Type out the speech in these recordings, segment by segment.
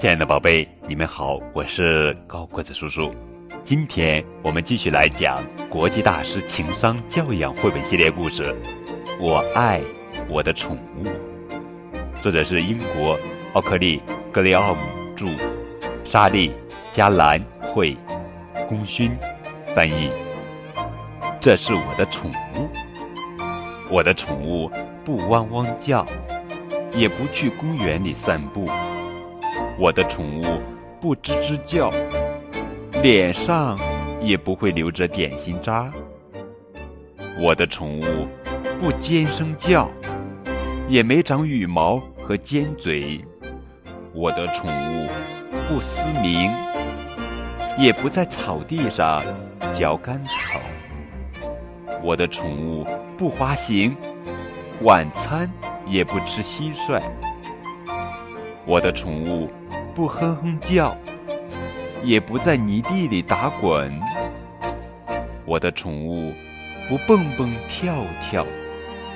亲爱的宝贝，你们好，我是高个子叔叔。今天我们继续来讲国际大师情商教养绘本系列故事《我爱我的宠物》，作者是英国奥克利·格雷奥姆著，莎莉·加兰绘，功勋翻译。这是我的宠物，我的宠物不汪汪叫，也不去公园里散步。我的宠物不吱吱叫，脸上也不会留着点心渣。我的宠物不尖声叫，也没长羽毛和尖嘴。我的宠物不嘶鸣，也不在草地上嚼干草。我的宠物不滑行，晚餐也不吃蟋蟀。我的宠物。不哼哼叫，也不在泥地里打滚。我的宠物不蹦蹦跳跳，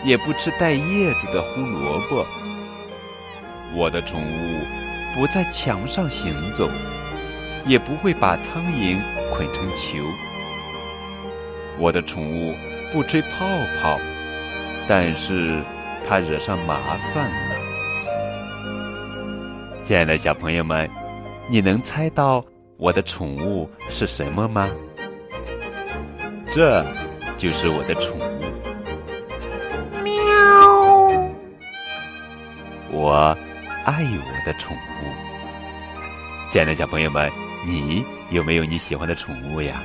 也不吃带叶子的胡萝卜。我的宠物不在墙上行走，也不会把苍蝇捆成球。我的宠物不吹泡泡，但是它惹上麻烦。亲爱的小朋友们，你能猜到我的宠物是什么吗？这就是我的宠物。喵！我爱我的宠物。亲爱的小朋友们，你有没有你喜欢的宠物呀？